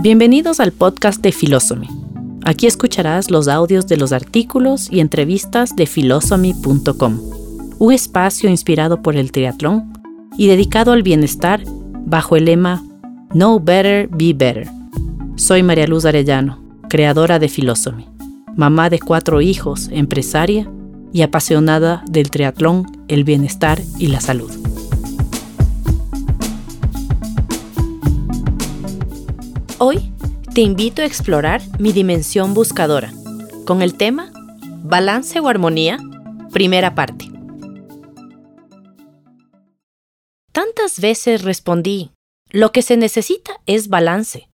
Bienvenidos al podcast de Philosophy. Aquí escucharás los audios de los artículos y entrevistas de philosophy.com, un espacio inspirado por el triatlón y dedicado al bienestar bajo el lema Know Better, Be Better. Soy María Luz Arellano, creadora de Philosophy, mamá de cuatro hijos, empresaria y apasionada del triatlón, el bienestar y la salud. Hoy te invito a explorar mi dimensión buscadora con el tema Balance o Armonía, primera parte. Tantas veces respondí, lo que se necesita es balance,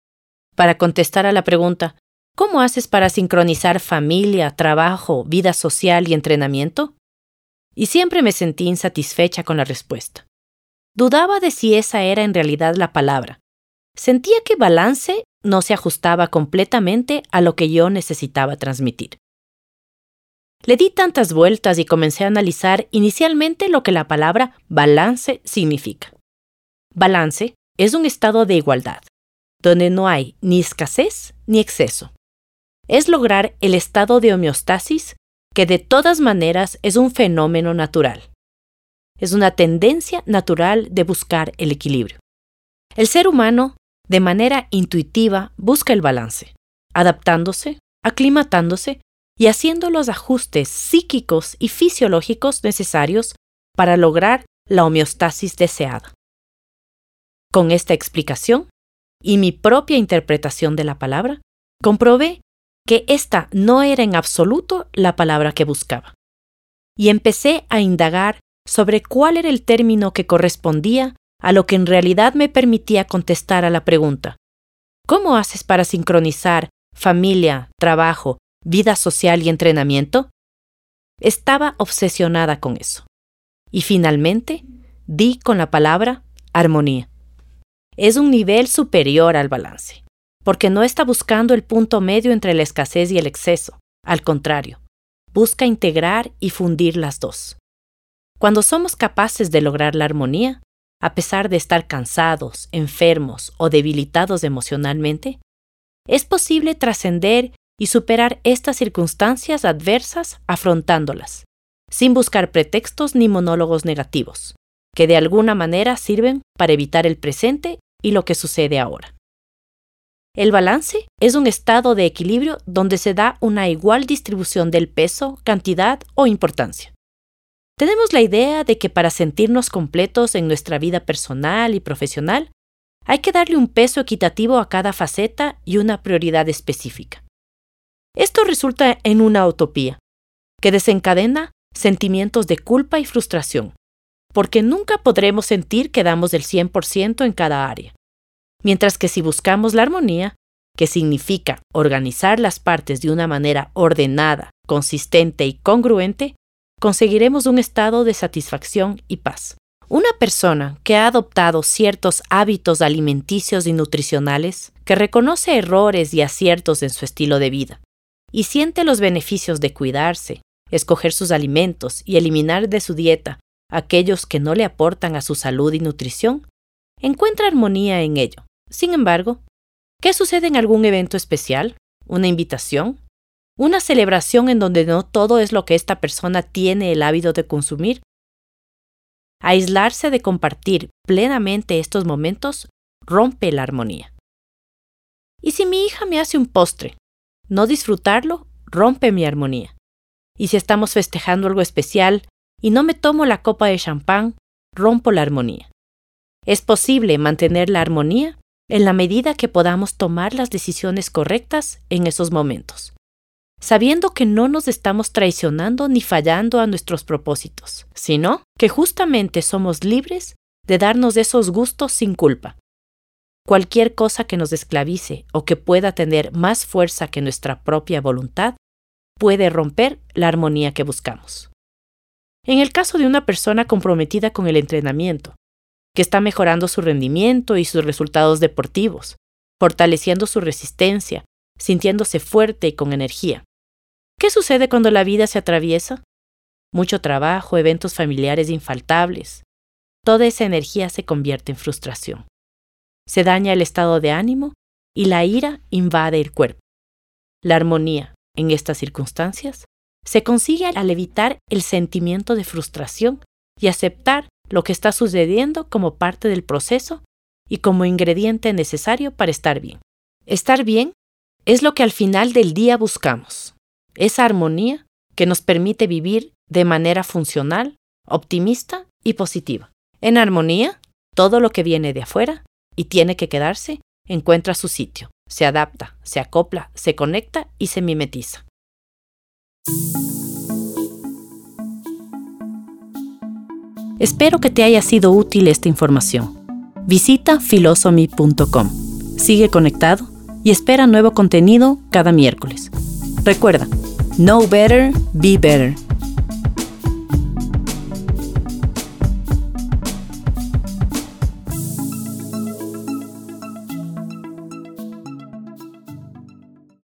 para contestar a la pregunta, ¿cómo haces para sincronizar familia, trabajo, vida social y entrenamiento? Y siempre me sentí insatisfecha con la respuesta. Dudaba de si esa era en realidad la palabra, Sentía que balance no se ajustaba completamente a lo que yo necesitaba transmitir. Le di tantas vueltas y comencé a analizar inicialmente lo que la palabra balance significa. Balance es un estado de igualdad, donde no hay ni escasez ni exceso. Es lograr el estado de homeostasis que de todas maneras es un fenómeno natural. Es una tendencia natural de buscar el equilibrio. El ser humano de manera intuitiva busca el balance, adaptándose, aclimatándose y haciendo los ajustes psíquicos y fisiológicos necesarios para lograr la homeostasis deseada. Con esta explicación y mi propia interpretación de la palabra, comprobé que esta no era en absoluto la palabra que buscaba. Y empecé a indagar sobre cuál era el término que correspondía a lo que en realidad me permitía contestar a la pregunta, ¿cómo haces para sincronizar familia, trabajo, vida social y entrenamiento? Estaba obsesionada con eso. Y finalmente, di con la palabra armonía. Es un nivel superior al balance, porque no está buscando el punto medio entre la escasez y el exceso, al contrario, busca integrar y fundir las dos. Cuando somos capaces de lograr la armonía, a pesar de estar cansados, enfermos o debilitados emocionalmente, es posible trascender y superar estas circunstancias adversas afrontándolas, sin buscar pretextos ni monólogos negativos, que de alguna manera sirven para evitar el presente y lo que sucede ahora. El balance es un estado de equilibrio donde se da una igual distribución del peso, cantidad o importancia. Tenemos la idea de que para sentirnos completos en nuestra vida personal y profesional, hay que darle un peso equitativo a cada faceta y una prioridad específica. Esto resulta en una utopía, que desencadena sentimientos de culpa y frustración, porque nunca podremos sentir que damos el 100% en cada área. Mientras que si buscamos la armonía, que significa organizar las partes de una manera ordenada, consistente y congruente, conseguiremos un estado de satisfacción y paz. Una persona que ha adoptado ciertos hábitos alimenticios y nutricionales, que reconoce errores y aciertos en su estilo de vida, y siente los beneficios de cuidarse, escoger sus alimentos y eliminar de su dieta aquellos que no le aportan a su salud y nutrición, encuentra armonía en ello. Sin embargo, ¿qué sucede en algún evento especial? ¿Una invitación? Una celebración en donde no todo es lo que esta persona tiene el hábito de consumir. Aislarse de compartir plenamente estos momentos rompe la armonía. Y si mi hija me hace un postre, no disfrutarlo rompe mi armonía. Y si estamos festejando algo especial y no me tomo la copa de champán, rompo la armonía. Es posible mantener la armonía en la medida que podamos tomar las decisiones correctas en esos momentos sabiendo que no nos estamos traicionando ni fallando a nuestros propósitos, sino que justamente somos libres de darnos esos gustos sin culpa. Cualquier cosa que nos esclavice o que pueda tener más fuerza que nuestra propia voluntad puede romper la armonía que buscamos. En el caso de una persona comprometida con el entrenamiento, que está mejorando su rendimiento y sus resultados deportivos, fortaleciendo su resistencia, sintiéndose fuerte y con energía. ¿Qué sucede cuando la vida se atraviesa? Mucho trabajo, eventos familiares infaltables. Toda esa energía se convierte en frustración. Se daña el estado de ánimo y la ira invade el cuerpo. La armonía, en estas circunstancias, se consigue al evitar el sentimiento de frustración y aceptar lo que está sucediendo como parte del proceso y como ingrediente necesario para estar bien. Estar bien es lo que al final del día buscamos, esa armonía que nos permite vivir de manera funcional, optimista y positiva. En armonía, todo lo que viene de afuera y tiene que quedarse encuentra su sitio, se adapta, se acopla, se conecta y se mimetiza. Espero que te haya sido útil esta información. Visita filosomy.com. Sigue conectado y espera nuevo contenido cada miércoles. Recuerda, know better, be better